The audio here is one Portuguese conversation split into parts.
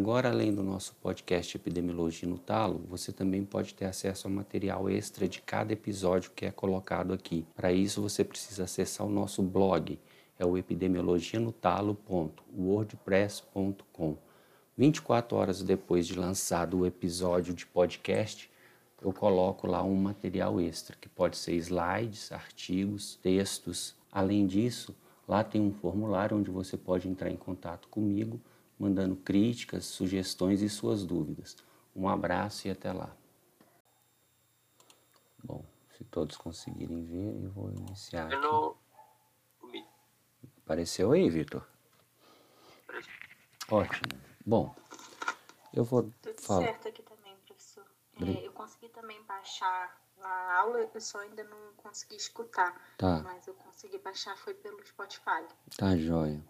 Agora, além do nosso podcast Epidemiologia no Talo, você também pode ter acesso ao material extra de cada episódio que é colocado aqui. Para isso, você precisa acessar o nosso blog, é o epidemiologianotalo.wordpress.com. 24 horas depois de lançado o episódio de podcast, eu coloco lá um material extra, que pode ser slides, artigos, textos. Além disso, lá tem um formulário onde você pode entrar em contato comigo mandando críticas, sugestões e suas dúvidas. Um abraço e até lá. Bom, se todos conseguirem ver, eu vou iniciar aqui. Apareceu aí, Vitor? Ótimo. Bom, eu vou Tudo falar. certo aqui também, professor. É, eu consegui também baixar a aula, eu só ainda não consegui escutar. Tá. Mas eu consegui baixar, foi pelo Spotify. Tá, joia.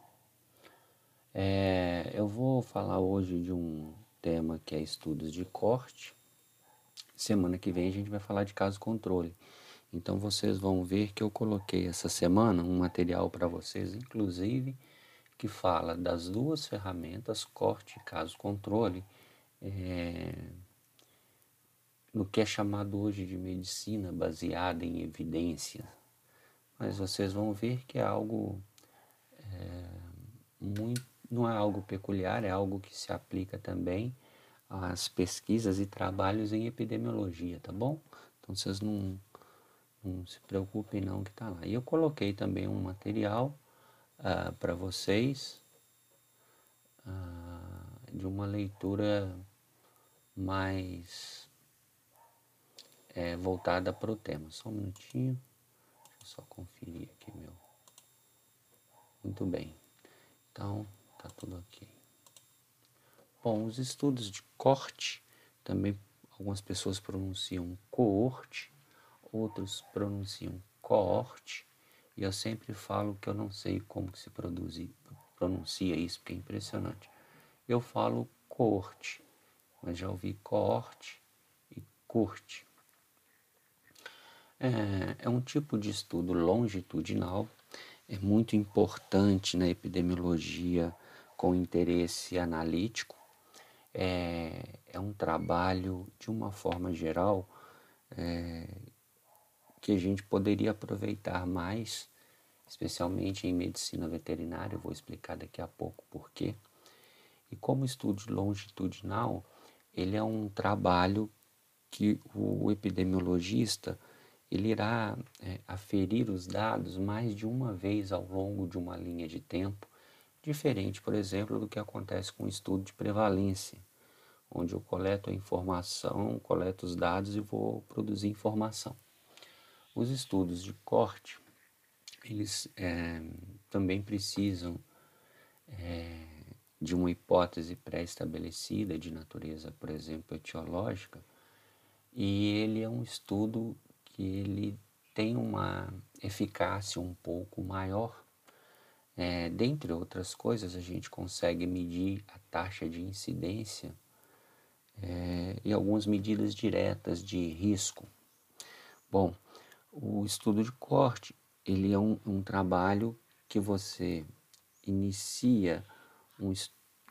É, eu vou falar hoje de um tema que é estudos de corte. Semana que vem a gente vai falar de caso controle. Então vocês vão ver que eu coloquei essa semana um material para vocês, inclusive, que fala das duas ferramentas, corte e caso controle, é, no que é chamado hoje de medicina baseada em evidência. Mas vocês vão ver que é algo é, muito não é algo peculiar, é algo que se aplica também às pesquisas e trabalhos em epidemiologia, tá bom? Então vocês não, não se preocupem não que tá lá. E eu coloquei também um material uh, para vocês uh, de uma leitura mais é, voltada para o tema. Só um minutinho, deixa eu só conferir aqui meu. Muito bem. Então, Tá tudo ok. Bom, os estudos de corte, também algumas pessoas pronunciam coorte, outros pronunciam coorte, e eu sempre falo que eu não sei como se produz, pronuncia isso, porque é impressionante. Eu falo coorte, mas já ouvi coorte e curte. É, é um tipo de estudo longitudinal, é muito importante na epidemiologia com interesse analítico. É, é um trabalho, de uma forma geral, é, que a gente poderia aproveitar mais, especialmente em medicina veterinária. Eu vou explicar daqui a pouco por quê. E como estudo longitudinal, ele é um trabalho que o epidemiologista ele irá é, aferir os dados mais de uma vez ao longo de uma linha de tempo Diferente, por exemplo, do que acontece com o estudo de prevalência, onde eu coleto a informação, coleto os dados e vou produzir informação. Os estudos de corte, eles é, também precisam é, de uma hipótese pré-estabelecida de natureza, por exemplo, etiológica, e ele é um estudo que ele tem uma eficácia um pouco maior é, dentre outras coisas, a gente consegue medir a taxa de incidência é, e algumas medidas diretas de risco. Bom, o estudo de corte ele é um, um trabalho que você inicia um,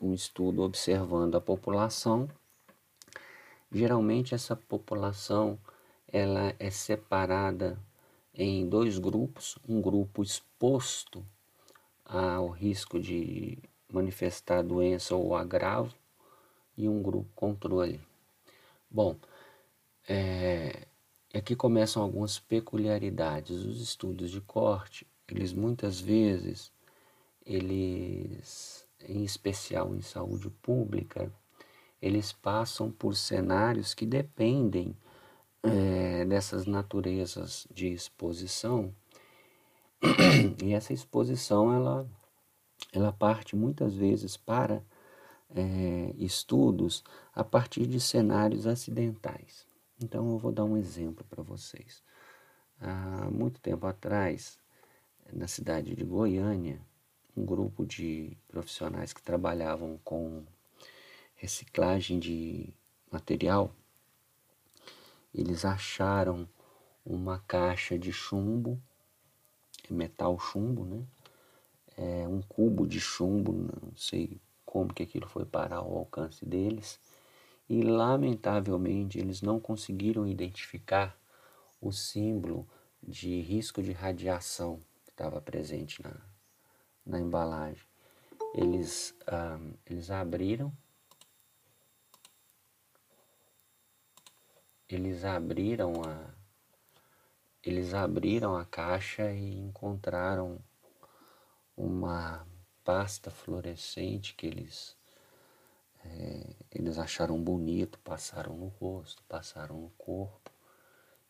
um estudo observando a população. Geralmente essa população ela é separada em dois grupos, um grupo exposto ao risco de manifestar doença ou agravo e um grupo controle. Bom, é, aqui começam algumas peculiaridades. Os estudos de corte, eles muitas vezes, eles, em especial em saúde pública, eles passam por cenários que dependem é, dessas naturezas de exposição e essa exposição ela, ela parte muitas vezes para é, estudos a partir de cenários acidentais. Então eu vou dar um exemplo para vocês. Há muito tempo atrás, na cidade de Goiânia, um grupo de profissionais que trabalhavam com reciclagem de material, eles acharam uma caixa de chumbo metal chumbo, né? É um cubo de chumbo, não sei como que aquilo foi parar ao alcance deles e lamentavelmente eles não conseguiram identificar o símbolo de risco de radiação que estava presente na, na embalagem. Eles, um, eles abriram eles abriram a eles abriram a caixa e encontraram uma pasta fluorescente que eles é, eles acharam bonito, passaram no rosto, passaram no corpo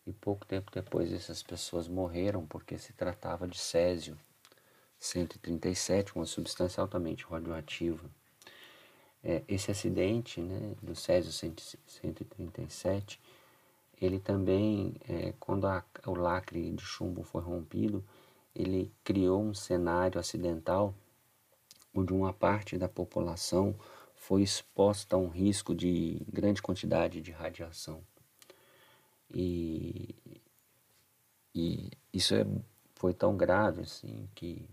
e pouco tempo depois essas pessoas morreram porque se tratava de césio 137, uma substância altamente radioativa. É, esse acidente né, do césio 137 ele também, é, quando a, o lacre de chumbo foi rompido, ele criou um cenário acidental onde uma parte da população foi exposta a um risco de grande quantidade de radiação. E, e isso é, foi tão grave assim que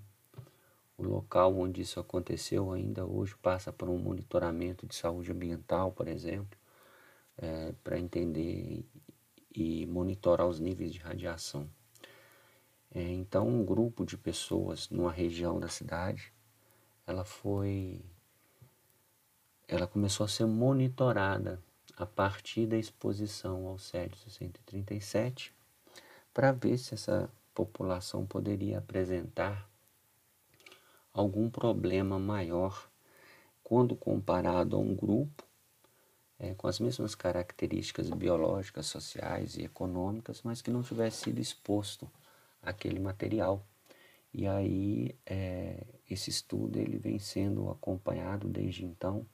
o local onde isso aconteceu ainda hoje passa por um monitoramento de saúde ambiental, por exemplo, é, para entender e monitorar os níveis de radiação. É, então, um grupo de pessoas numa região da cidade, ela foi, ela começou a ser monitorada a partir da exposição ao Césio 137 para ver se essa população poderia apresentar algum problema maior quando comparado a um grupo é, com as mesmas características biológicas, sociais e econômicas, mas que não tivesse sido exposto àquele material. E aí é, esse estudo ele vem sendo acompanhado desde então,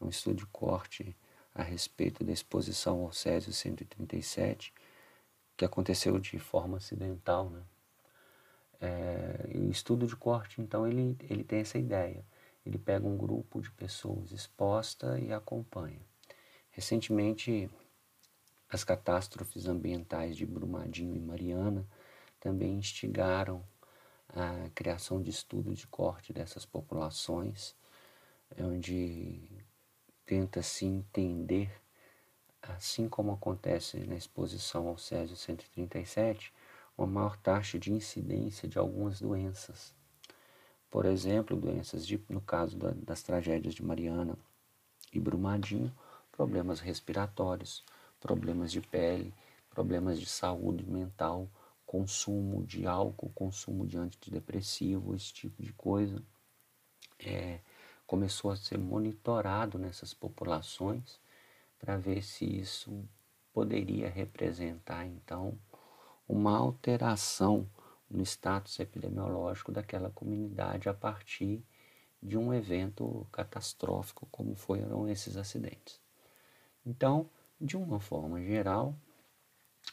é um estudo de corte a respeito da exposição ao Césio 137, que aconteceu de forma acidental. Né? É, o estudo de corte, então, ele, ele tem essa ideia. Ele pega um grupo de pessoas exposta e acompanha. Recentemente, as catástrofes ambientais de Brumadinho e Mariana também instigaram a criação de estudos de corte dessas populações, onde tenta-se entender, assim como acontece na exposição ao Césio 137, uma maior taxa de incidência de algumas doenças. Por exemplo, doenças de, no caso da, das tragédias de Mariana e Brumadinho, problemas respiratórios, problemas de pele, problemas de saúde mental, consumo de álcool, consumo de antidepressivo, esse tipo de coisa. É, começou a ser monitorado nessas populações para ver se isso poderia representar então uma alteração no status epidemiológico daquela comunidade a partir de um evento catastrófico como foram esses acidentes. Então, de uma forma geral,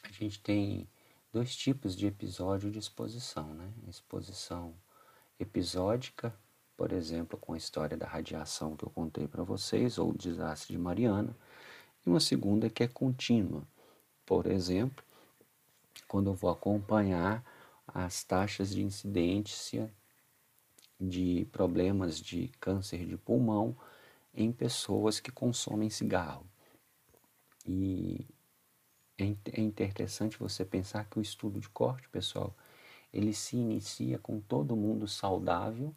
a gente tem dois tipos de episódio de exposição, né? Exposição episódica, por exemplo, com a história da radiação que eu contei para vocês, ou o desastre de Mariana, e uma segunda que é contínua. Por exemplo, quando eu vou acompanhar as taxas de incidência de problemas de câncer de pulmão em pessoas que consomem cigarro. E é, é interessante você pensar que o estudo de corte, pessoal, ele se inicia com todo mundo saudável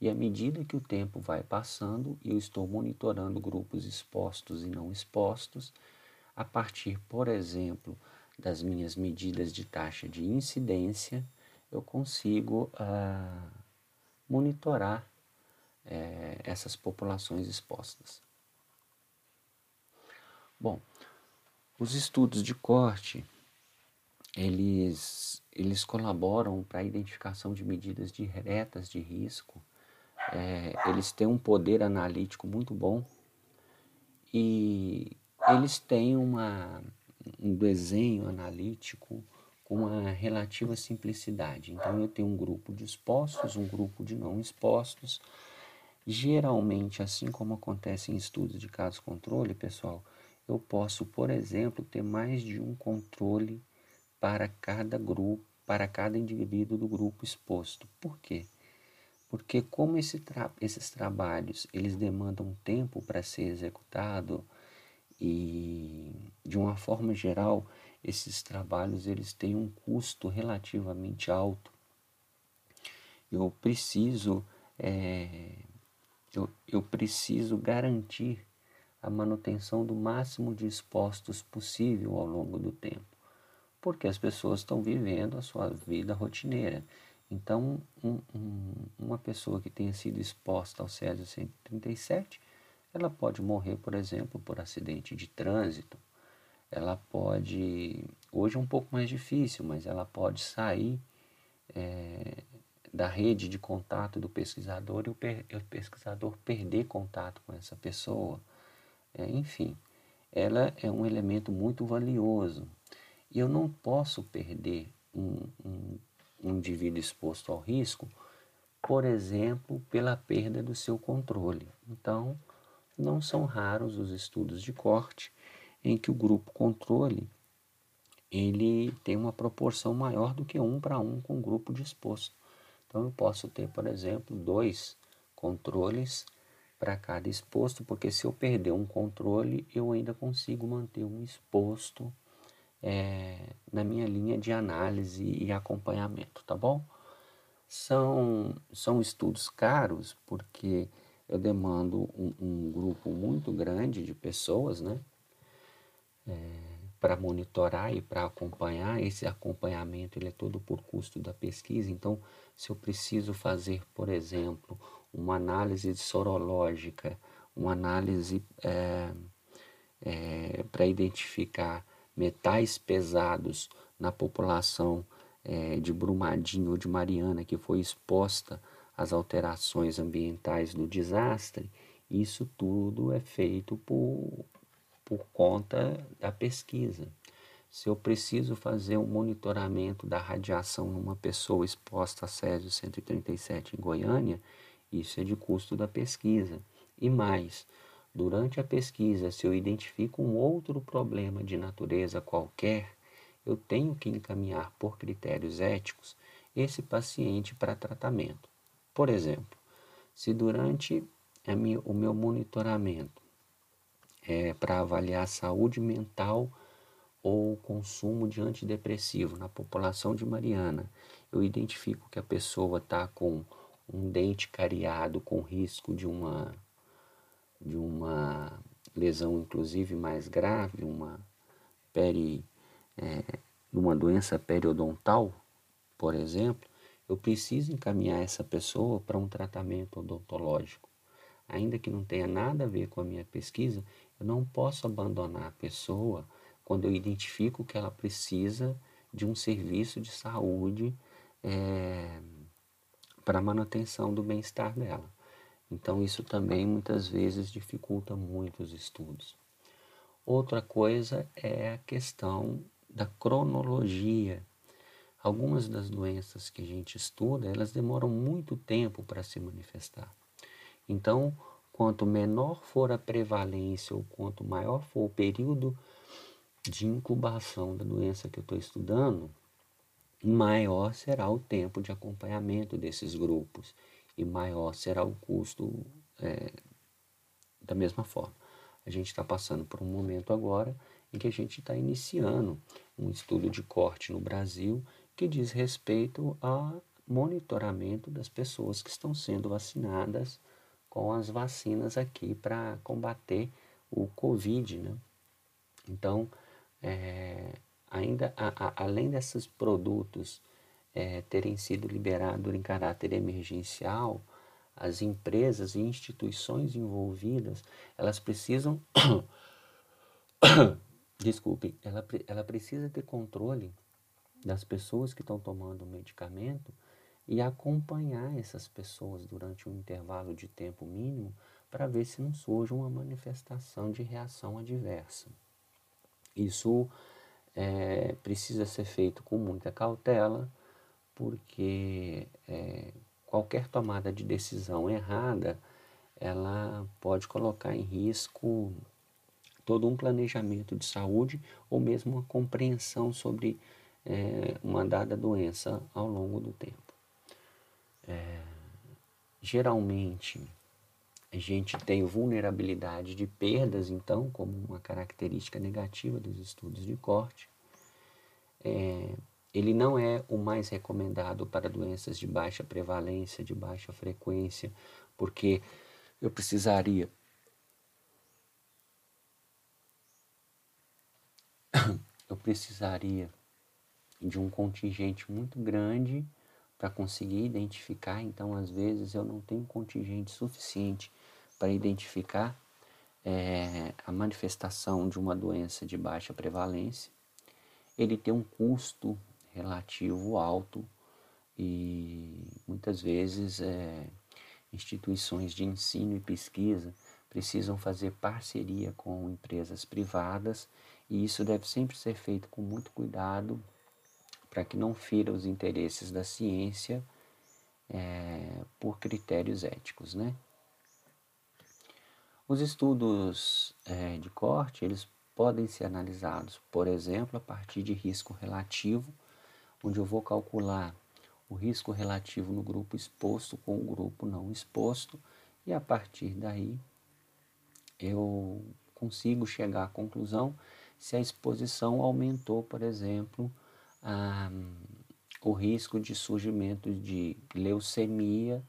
e à medida que o tempo vai passando, eu estou monitorando grupos expostos e não expostos, a partir, por exemplo, das minhas medidas de taxa de incidência, eu consigo ah, monitorar eh, essas populações expostas. Bom, os estudos de corte, eles, eles colaboram para a identificação de medidas diretas de risco, é, eles têm um poder analítico muito bom e eles têm uma, um desenho analítico com uma relativa simplicidade. Então, eu tenho um grupo de expostos, um grupo de não expostos. Geralmente, assim como acontece em estudos de caso controle, pessoal, eu posso, por exemplo, ter mais de um controle para cada grupo, para cada indivíduo do grupo exposto. Por quê? Porque como esse tra esses trabalhos eles demandam tempo para ser executado e de uma forma geral esses trabalhos eles têm um custo relativamente alto. Eu preciso é, eu, eu preciso garantir a manutenção do máximo de expostos possível ao longo do tempo, porque as pessoas estão vivendo a sua vida rotineira. Então, um, um, uma pessoa que tenha sido exposta ao Césio 137, ela pode morrer, por exemplo, por acidente de trânsito. Ela pode, hoje é um pouco mais difícil, mas ela pode sair é, da rede de contato do pesquisador e o, per, o pesquisador perder contato com essa pessoa. É, enfim, ela é um elemento muito valioso. E eu não posso perder um, um, um indivíduo exposto ao risco, por exemplo, pela perda do seu controle. Então, não são raros os estudos de corte em que o grupo controle ele tem uma proporção maior do que um para um com o grupo disposto. Então eu posso ter, por exemplo, dois controles para cada exposto, porque se eu perder um controle, eu ainda consigo manter um exposto é, na minha linha de análise e acompanhamento, tá bom? São, são estudos caros, porque eu demando um, um grupo muito grande de pessoas, né? É, para monitorar e para acompanhar. Esse acompanhamento ele é todo por custo da pesquisa. Então, se eu preciso fazer, por exemplo, uma análise sorológica, uma análise é, é, para identificar metais pesados na população é, de Brumadinho ou de Mariana que foi exposta às alterações ambientais do desastre, isso tudo é feito por por conta da pesquisa. Se eu preciso fazer um monitoramento da radiação numa pessoa exposta a Césio 137 em Goiânia, isso é de custo da pesquisa. E mais, durante a pesquisa, se eu identifico um outro problema de natureza qualquer, eu tenho que encaminhar por critérios éticos esse paciente para tratamento. Por exemplo, se durante minha, o meu monitoramento é, para avaliar a saúde mental ou consumo de antidepressivo na população de Mariana. Eu identifico que a pessoa está com um dente cariado com risco de uma, de uma lesão inclusive mais grave, uma peri, é, uma doença periodontal, por exemplo, eu preciso encaminhar essa pessoa para um tratamento odontológico. Ainda que não tenha nada a ver com a minha pesquisa, eu não posso abandonar a pessoa quando eu identifico que ela precisa de um serviço de saúde é, para a manutenção do bem-estar dela. Então, isso também muitas vezes dificulta muito os estudos. Outra coisa é a questão da cronologia. Algumas das doenças que a gente estuda, elas demoram muito tempo para se manifestar. Então, Quanto menor for a prevalência ou quanto maior for o período de incubação da doença que eu estou estudando, maior será o tempo de acompanhamento desses grupos e maior será o custo é, da mesma forma. A gente está passando por um momento agora em que a gente está iniciando um estudo de corte no Brasil que diz respeito a monitoramento das pessoas que estão sendo vacinadas com as vacinas aqui para combater o Covid, né? Então, é, ainda a, a, além desses produtos é, terem sido liberados em caráter emergencial, as empresas e instituições envolvidas, elas precisam, desculpe, ela, ela precisa ter controle das pessoas que estão tomando o medicamento e acompanhar essas pessoas durante um intervalo de tempo mínimo para ver se não surge uma manifestação de reação adversa. Isso é, precisa ser feito com muita cautela, porque é, qualquer tomada de decisão errada ela pode colocar em risco todo um planejamento de saúde ou mesmo uma compreensão sobre é, uma dada doença ao longo do tempo. É, Geralmente, a gente tem vulnerabilidade de perdas, então, como uma característica negativa dos estudos de corte. É, ele não é o mais recomendado para doenças de baixa prevalência, de baixa frequência, porque eu precisaria eu precisaria de um contingente muito grande para conseguir identificar, então às vezes eu não tenho contingente suficiente para identificar é, a manifestação de uma doença de baixa prevalência. Ele tem um custo relativo alto e muitas vezes é, instituições de ensino e pesquisa precisam fazer parceria com empresas privadas e isso deve sempre ser feito com muito cuidado para que não fira os interesses da ciência é, por critérios éticos, né? Os estudos é, de corte, eles podem ser analisados, por exemplo, a partir de risco relativo, onde eu vou calcular o risco relativo no grupo exposto com o grupo não exposto, e a partir daí eu consigo chegar à conclusão se a exposição aumentou, por exemplo, a, o risco de surgimento de leucemia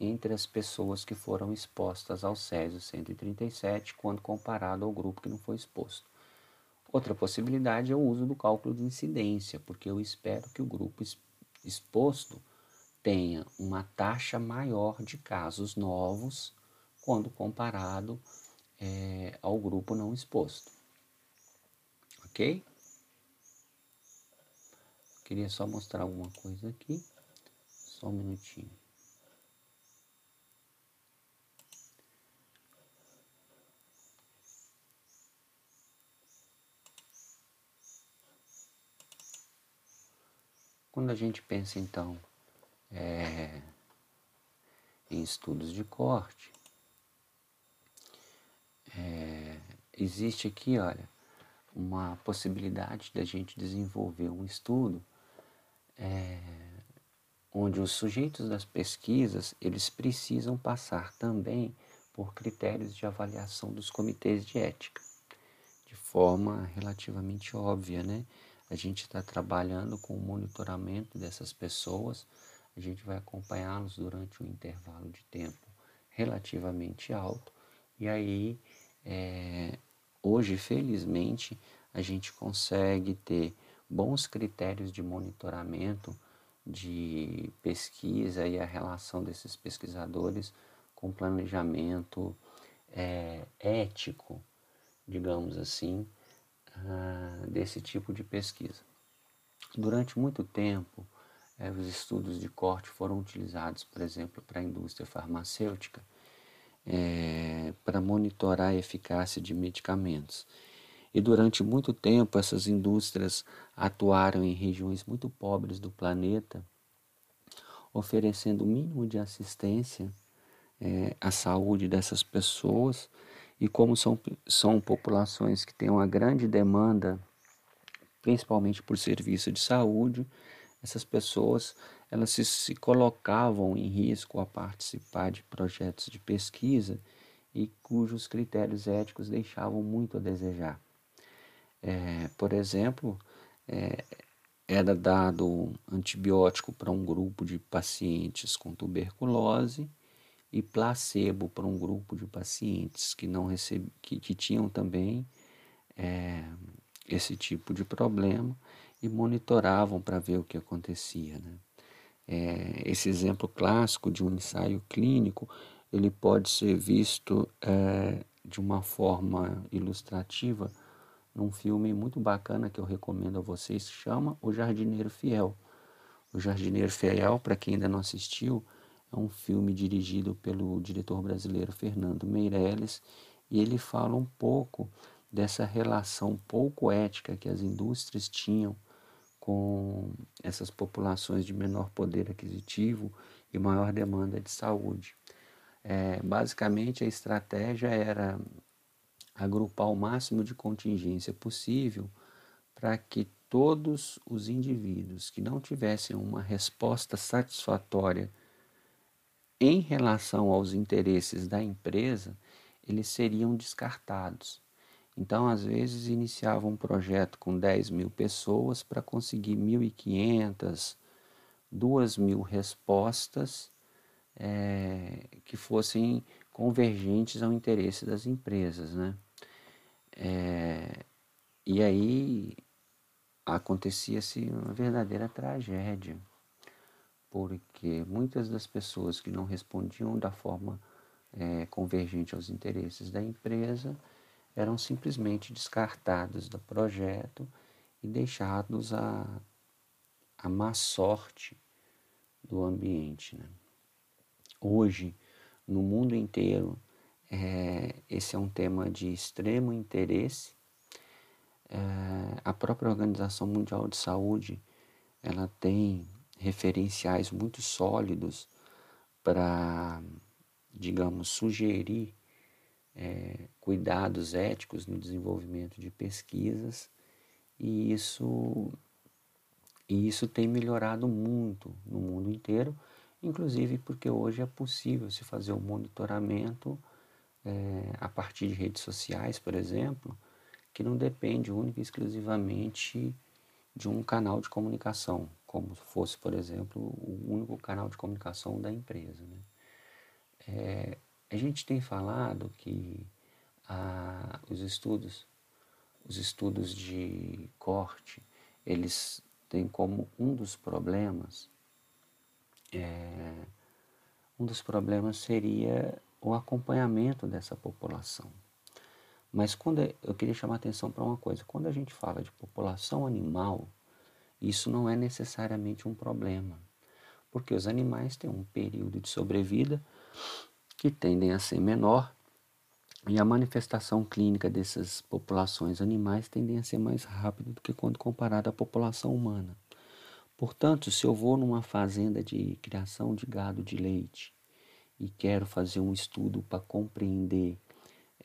entre as pessoas que foram expostas ao Césio 137 quando comparado ao grupo que não foi exposto. Outra possibilidade é o uso do cálculo de incidência, porque eu espero que o grupo exposto tenha uma taxa maior de casos novos quando comparado é, ao grupo não exposto. Ok? Queria só mostrar alguma coisa aqui. Só um minutinho. Quando a gente pensa então é, em estudos de corte, é, existe aqui, olha, uma possibilidade da gente desenvolver um estudo é, onde os sujeitos das pesquisas eles precisam passar também por critérios de avaliação dos comitês de ética, de forma relativamente óbvia, né? A gente está trabalhando com o monitoramento dessas pessoas, a gente vai acompanhá-los durante um intervalo de tempo relativamente alto, e aí é, hoje, felizmente, a gente consegue ter bons critérios de monitoramento, de pesquisa e a relação desses pesquisadores com planejamento é, ético, digamos assim, uh, desse tipo de pesquisa. Durante muito tempo, é, os estudos de corte foram utilizados, por exemplo, para a indústria farmacêutica, é, para monitorar a eficácia de medicamentos. E durante muito tempo essas indústrias atuaram em regiões muito pobres do planeta, oferecendo o mínimo de assistência é, à saúde dessas pessoas. E como são, são populações que têm uma grande demanda, principalmente por serviço de saúde, essas pessoas elas se, se colocavam em risco a participar de projetos de pesquisa e cujos critérios éticos deixavam muito a desejar. É, por exemplo, é, era dado antibiótico para um grupo de pacientes com tuberculose e placebo para um grupo de pacientes que não receb... que, que tinham também é, esse tipo de problema e monitoravam para ver o que acontecia. Né? É, esse exemplo clássico de um ensaio clínico ele pode ser visto é, de uma forma ilustrativa num filme muito bacana que eu recomendo a vocês, chama O Jardineiro Fiel. O Jardineiro Fiel, para quem ainda não assistiu, é um filme dirigido pelo diretor brasileiro Fernando Meirelles e ele fala um pouco dessa relação pouco ética que as indústrias tinham com essas populações de menor poder aquisitivo e maior demanda de saúde. É, basicamente, a estratégia era agrupar o máximo de contingência possível para que todos os indivíduos que não tivessem uma resposta satisfatória em relação aos interesses da empresa, eles seriam descartados. Então, às vezes, iniciava um projeto com 10 mil pessoas para conseguir 1.500, 2 mil respostas é, que fossem convergentes ao interesse das empresas. Né? É, e aí acontecia-se uma verdadeira tragédia, porque muitas das pessoas que não respondiam da forma é, convergente aos interesses da empresa eram simplesmente descartados do projeto e deixados à, à má sorte do ambiente. Né? Hoje, no mundo inteiro, é, esse é um tema de extremo interesse. É, a própria Organização Mundial de Saúde ela tem referenciais muito sólidos para, digamos, sugerir é, cuidados éticos no desenvolvimento de pesquisas. E isso, e isso tem melhorado muito no mundo inteiro, inclusive porque hoje é possível se fazer o um monitoramento é, a partir de redes sociais, por exemplo, que não depende única e exclusivamente de um canal de comunicação, como fosse, por exemplo, o único canal de comunicação da empresa. Né? É, a gente tem falado que ah, os estudos, os estudos de corte, eles têm como um dos problemas, é, um dos problemas seria o acompanhamento dessa população. Mas quando eu queria chamar a atenção para uma coisa, quando a gente fala de população animal, isso não é necessariamente um problema, porque os animais têm um período de sobrevida que tendem a ser menor e a manifestação clínica dessas populações animais tendem a ser mais rápida do que quando comparada à população humana. Portanto, se eu vou numa fazenda de criação de gado de leite e quero fazer um estudo para compreender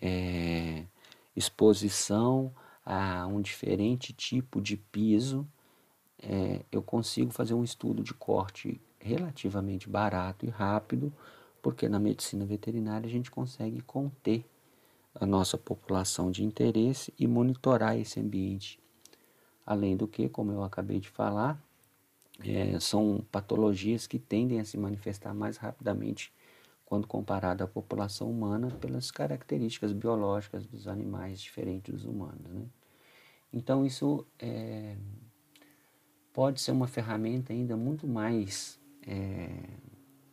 é, exposição a um diferente tipo de piso, é, eu consigo fazer um estudo de corte relativamente barato e rápido porque na medicina veterinária a gente consegue conter a nossa população de interesse e monitorar esse ambiente. Além do que, como eu acabei de falar, é, são patologias que tendem a se manifestar mais rapidamente quando comparada à população humana pelas características biológicas dos animais diferentes dos humanos. Né? Então isso é, pode ser uma ferramenta ainda muito mais é,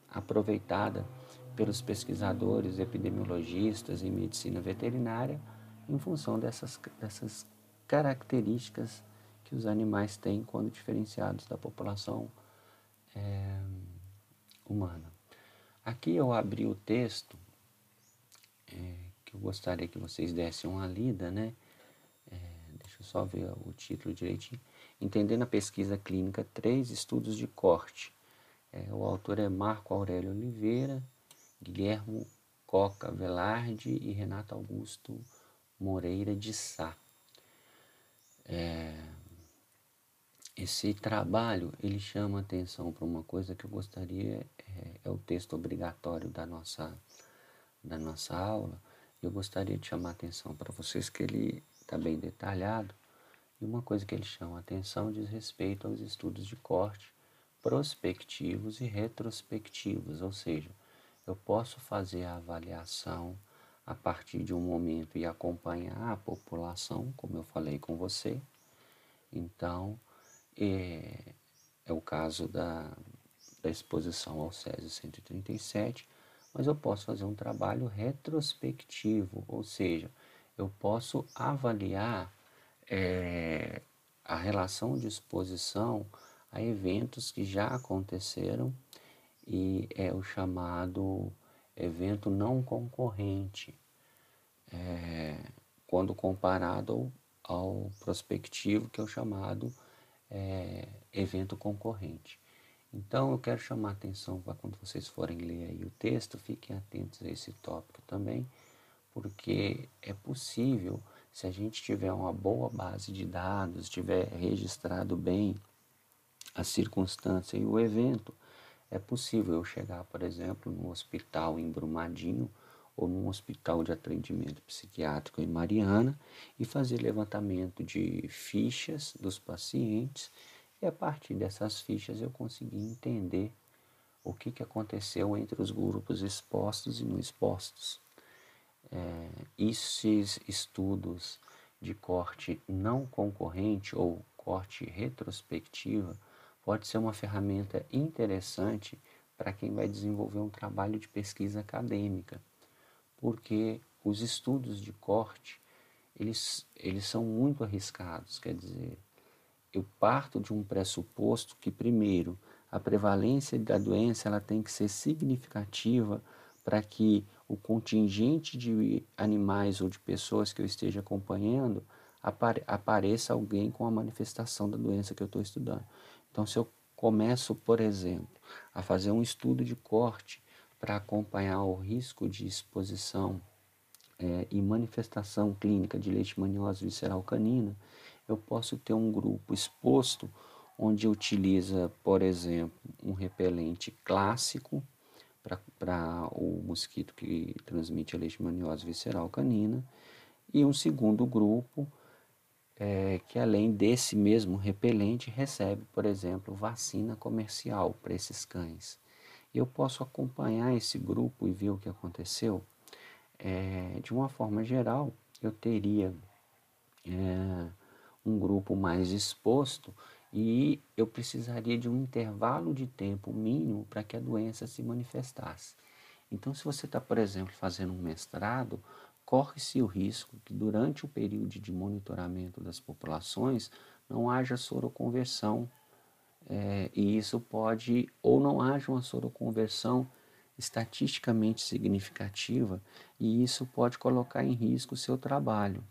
aproveitada pelos pesquisadores, epidemiologistas em medicina veterinária, em função dessas, dessas características que os animais têm quando diferenciados da população é, humana. Aqui eu abri o texto é, que eu gostaria que vocês dessem uma lida, né? É, deixa eu só ver o título direitinho. Entendendo a pesquisa clínica, três estudos de corte. É, o autor é Marco Aurélio Oliveira, Guilhermo Coca Velarde e Renato Augusto Moreira de Sá. É, esse trabalho ele chama atenção para uma coisa que eu gostaria é, é, o texto obrigatório da nossa da nossa aula. Eu gostaria de chamar atenção para vocês que ele está bem detalhado e uma coisa que ele chama atenção diz respeito aos estudos de corte prospectivos e retrospectivos, ou seja, eu posso fazer a avaliação a partir de um momento e acompanhar a população, como eu falei com você. Então, é, é o caso da, da exposição ao Césio 137, mas eu posso fazer um trabalho retrospectivo, ou seja, eu posso avaliar é, a relação de exposição a eventos que já aconteceram e é o chamado evento não concorrente, é, quando comparado ao, prospectivo, que é o chamado é, evento concorrente. Então, eu quero chamar a atenção para quando vocês forem ler aí o texto, fiquem atentos a esse tópico também, porque é possível, se a gente tiver uma boa base de dados, tiver registrado bem a circunstância e o evento, é possível eu chegar, por exemplo, no hospital em Brumadinho ou num hospital de atendimento psiquiátrico em Mariana e fazer levantamento de fichas dos pacientes e a partir dessas fichas eu conseguir entender o que, que aconteceu entre os grupos expostos e não expostos. É, esses estudos de corte não concorrente ou corte retrospectiva pode ser uma ferramenta interessante para quem vai desenvolver um trabalho de pesquisa acadêmica, porque os estudos de corte eles, eles são muito arriscados, quer dizer, eu parto de um pressuposto que primeiro a prevalência da doença ela tem que ser significativa para que o contingente de animais ou de pessoas que eu esteja acompanhando apare apareça alguém com a manifestação da doença que eu estou estudando. Então, se eu começo, por exemplo, a fazer um estudo de corte para acompanhar o risco de exposição é, e manifestação clínica de leishmaniose visceral canina, eu posso ter um grupo exposto onde utiliza, por exemplo, um repelente clássico para o mosquito que transmite a leishmaniose visceral canina e um segundo grupo é, que além desse mesmo repelente recebe, por exemplo, vacina comercial para esses cães. Eu posso acompanhar esse grupo e ver o que aconteceu. É, de uma forma geral, eu teria é, um grupo mais exposto e eu precisaria de um intervalo de tempo mínimo para que a doença se manifestasse. Então, se você está, por exemplo, fazendo um mestrado, corre-se o risco que durante o período de monitoramento das populações não haja soroconversão é, e isso pode ou não haja uma soroconversão estatisticamente significativa e isso pode colocar em risco o seu trabalho.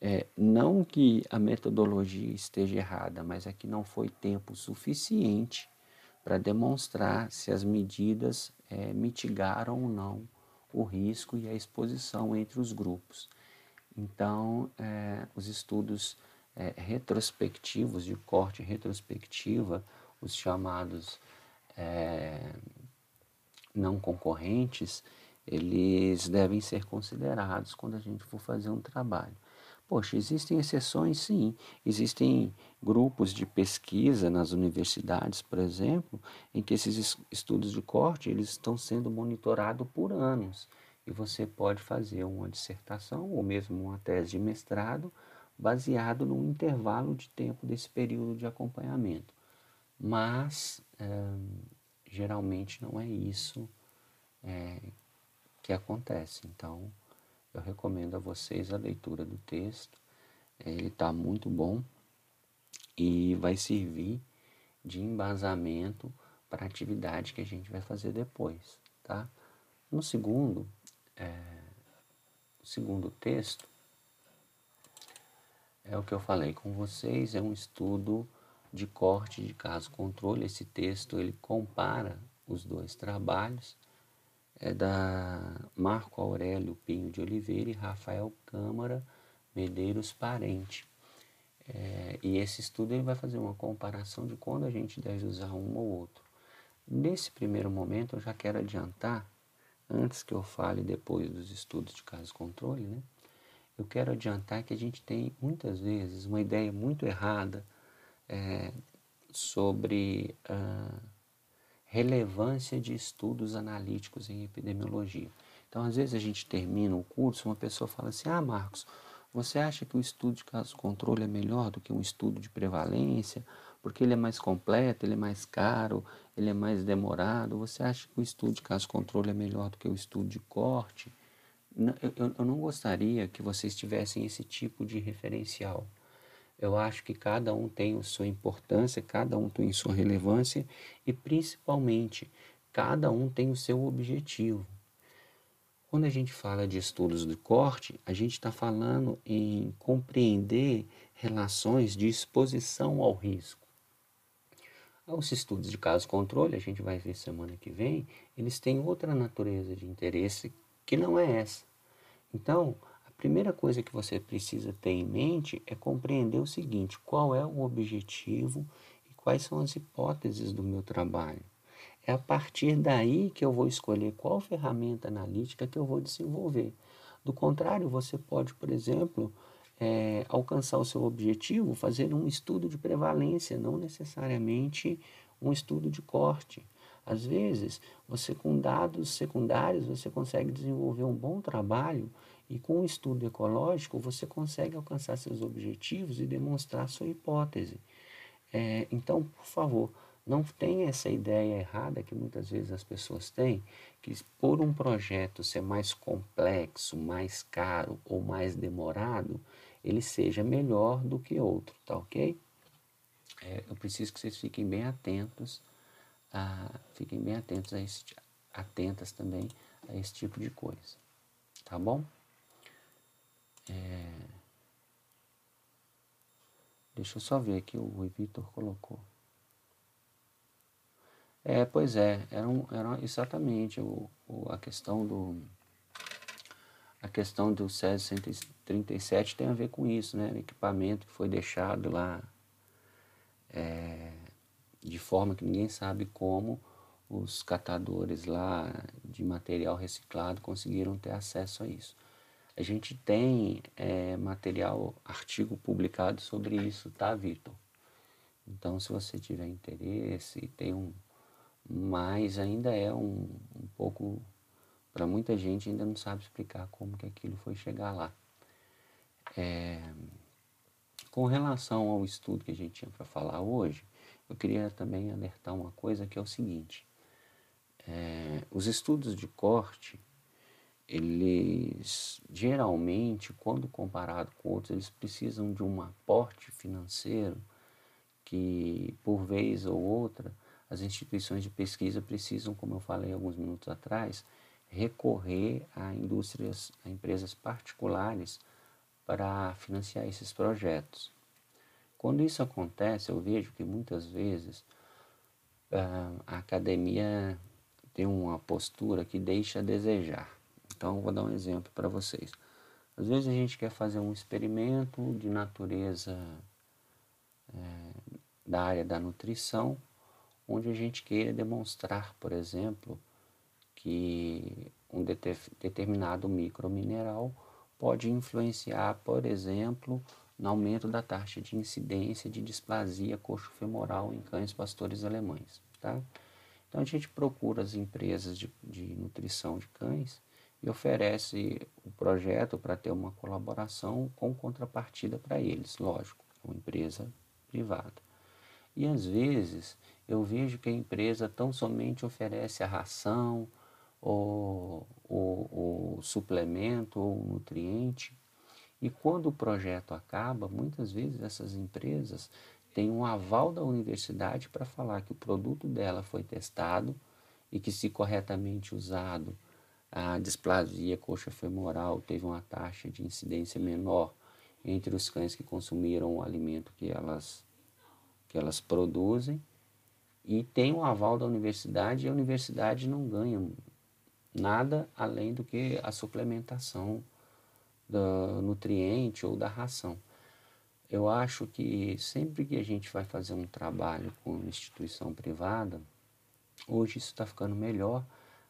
É, não que a metodologia esteja errada, mas é que não foi tempo suficiente para demonstrar se as medidas é, mitigaram ou não o risco e a exposição entre os grupos. Então, é, os estudos é, retrospectivos, de corte retrospectiva, os chamados é, não concorrentes, eles devem ser considerados quando a gente for fazer um trabalho. Poxa, existem exceções, sim. Existem grupos de pesquisa nas universidades, por exemplo, em que esses estudos de corte eles estão sendo monitorados por anos. E você pode fazer uma dissertação ou mesmo uma tese de mestrado baseado no intervalo de tempo desse período de acompanhamento. Mas é, geralmente não é isso é, que acontece. Então, eu recomendo a vocês a leitura do texto. Ele está muito bom e vai servir de embasamento para a atividade que a gente vai fazer depois, tá? No segundo, é, segundo texto é o que eu falei com vocês, é um estudo de corte de caso controle. Esse texto ele compara os dois trabalhos é da Marco Aurélio Pinho de Oliveira e Rafael Câmara Medeiros Parente. É, e esse estudo ele vai fazer uma comparação de quando a gente deve usar um ou outro. Nesse primeiro momento, eu já quero adiantar, antes que eu fale depois dos estudos de caso controle, né? Eu quero adiantar que a gente tem muitas vezes uma ideia muito errada é, sobre. Uh, relevância de estudos analíticos em epidemiologia. Então, às vezes a gente termina o curso, uma pessoa fala assim: "Ah, Marcos, você acha que o estudo de caso controle é melhor do que um estudo de prevalência, porque ele é mais completo, ele é mais caro, ele é mais demorado? Você acha que o estudo de caso controle é melhor do que o estudo de corte?" Eu, eu não gostaria que vocês tivessem esse tipo de referencial. Eu acho que cada um tem a sua importância, cada um tem sua relevância e principalmente cada um tem o seu objetivo. Quando a gente fala de estudos de corte, a gente está falando em compreender relações de exposição ao risco. Os estudos de caso controle, a gente vai ver semana que vem, eles têm outra natureza de interesse que não é essa. Então, primeira coisa que você precisa ter em mente é compreender o seguinte: qual é o objetivo e quais são as hipóteses do meu trabalho. é a partir daí que eu vou escolher qual ferramenta analítica que eu vou desenvolver. Do contrário, você pode, por exemplo, é, alcançar o seu objetivo fazer um estudo de prevalência, não necessariamente um estudo de corte. Às vezes, você com dados secundários, você consegue desenvolver um bom trabalho e com o estudo ecológico você consegue alcançar seus objetivos e demonstrar sua hipótese. É, então, por favor, não tenha essa ideia errada que muitas vezes as pessoas têm, que por um projeto ser mais complexo, mais caro ou mais demorado, ele seja melhor do que outro, tá ok? É, eu preciso que vocês fiquem bem atentos, a, fiquem bem atentos a esse, atentas também a esse tipo de coisa, tá bom? É... Deixa eu só ver aqui o Vitor colocou. É, pois é, era, um, era exatamente o, o, a questão do a questão do SES 137 tem a ver com isso, né? O equipamento que foi deixado lá é, de forma que ninguém sabe como os catadores lá de material reciclado conseguiram ter acesso a isso. A gente tem é, material, artigo publicado sobre isso, tá, Vitor? Então, se você tiver interesse, tem um. Mas ainda é um, um pouco. Para muita gente ainda não sabe explicar como que aquilo foi chegar lá. É, com relação ao estudo que a gente tinha para falar hoje, eu queria também alertar uma coisa que é o seguinte: é, os estudos de corte eles geralmente, quando comparado com outros, eles precisam de um aporte financeiro que, por vez ou outra, as instituições de pesquisa precisam, como eu falei alguns minutos atrás, recorrer a indústrias, a empresas particulares para financiar esses projetos. Quando isso acontece, eu vejo que muitas vezes ah, a academia tem uma postura que deixa a desejar. Então, vou dar um exemplo para vocês. Às vezes a gente quer fazer um experimento de natureza é, da área da nutrição, onde a gente queira demonstrar, por exemplo, que um determinado micromineral pode influenciar, por exemplo, no aumento da taxa de incidência de displasia coxo-femoral em cães pastores alemães. Tá? Então a gente procura as empresas de, de nutrição de cães e oferece o projeto para ter uma colaboração com contrapartida para eles, lógico, uma empresa privada. E às vezes eu vejo que a empresa tão somente oferece a ração, ou o suplemento ou o nutriente. E quando o projeto acaba, muitas vezes essas empresas têm um aval da universidade para falar que o produto dela foi testado e que, se corretamente usado, a displasia coxa femoral teve uma taxa de incidência menor entre os cães que consumiram o alimento que elas, que elas produzem e tem o aval da universidade e a universidade não ganha nada além do que a suplementação do nutriente ou da ração. Eu acho que sempre que a gente vai fazer um trabalho com instituição privada, hoje isso está ficando melhor,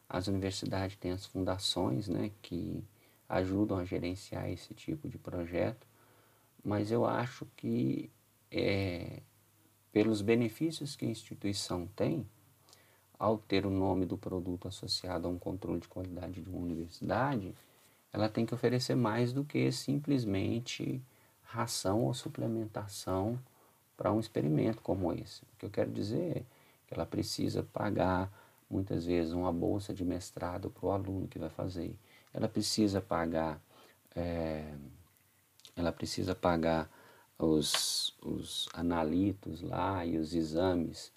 as universidades têm as fundações né, que ajudam a gerenciar esse tipo de projeto, mas eu acho que é, pelos benefícios que a instituição tem, ao ter o nome do produto associado a um controle de qualidade de uma universidade, ela tem que oferecer mais do que simplesmente ração ou suplementação para um experimento como esse. O que eu quero dizer é que ela precisa pagar muitas vezes uma bolsa de mestrado para o aluno que vai fazer. Ela precisa pagar, é, ela precisa pagar os, os analitos lá e os exames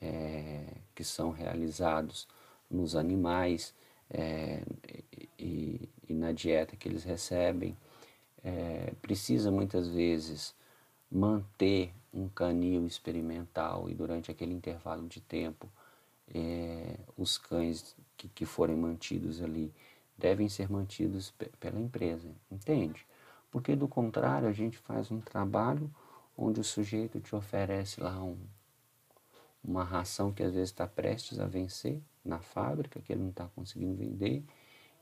é, que são realizados nos animais é, e, e, na dieta que eles recebem. É, precisa muitas vezes manter um canil experimental e durante aquele intervalo de tempo é, os cães que, que forem mantidos ali devem ser mantidos pela empresa, entende? Porque do contrário a gente faz um trabalho onde o sujeito te oferece lá um, uma ração que às vezes está prestes a vencer na fábrica, que ele não está conseguindo vender,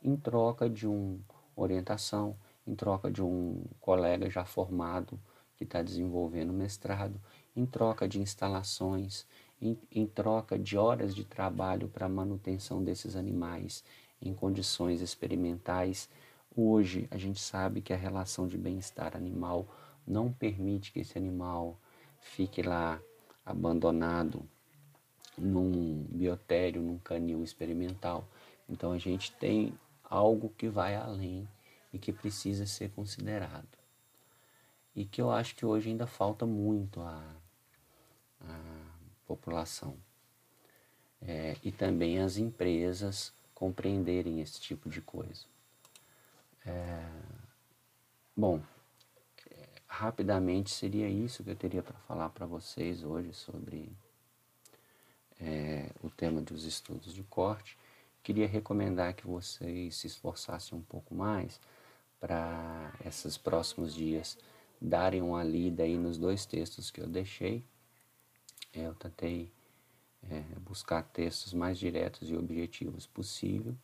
em troca de uma orientação, em troca de um colega já formado que está desenvolvendo mestrado, em troca de instalações, em, em troca de horas de trabalho para a manutenção desses animais em condições experimentais. Hoje a gente sabe que a relação de bem-estar animal não permite que esse animal fique lá abandonado num biotério, num canil experimental. Então a gente tem algo que vai além e que precisa ser considerado. E que eu acho que hoje ainda falta muito à, à população. É, e também as empresas compreenderem esse tipo de coisa. É, bom, rapidamente seria isso que eu teria para falar para vocês hoje sobre é, o tema dos estudos de corte. Queria recomendar que vocês se esforçassem um pouco mais para esses próximos dias darem uma lida aí nos dois textos que eu deixei. Eu tentei é, buscar textos mais diretos e objetivos possível.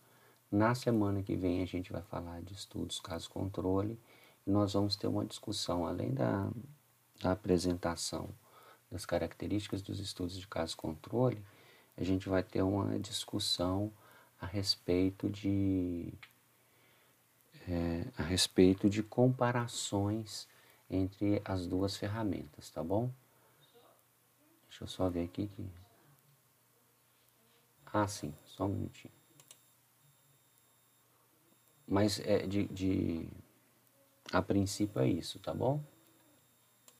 Na semana que vem a gente vai falar de estudos caso controle nós vamos ter uma discussão, além da, da apresentação das características dos estudos de caso controle, a gente vai ter uma discussão a respeito de é, a respeito de comparações entre as duas ferramentas, tá bom? Deixa eu só ver aqui que ah sim, só um minutinho. Mas é de, de a princípio é isso, tá bom?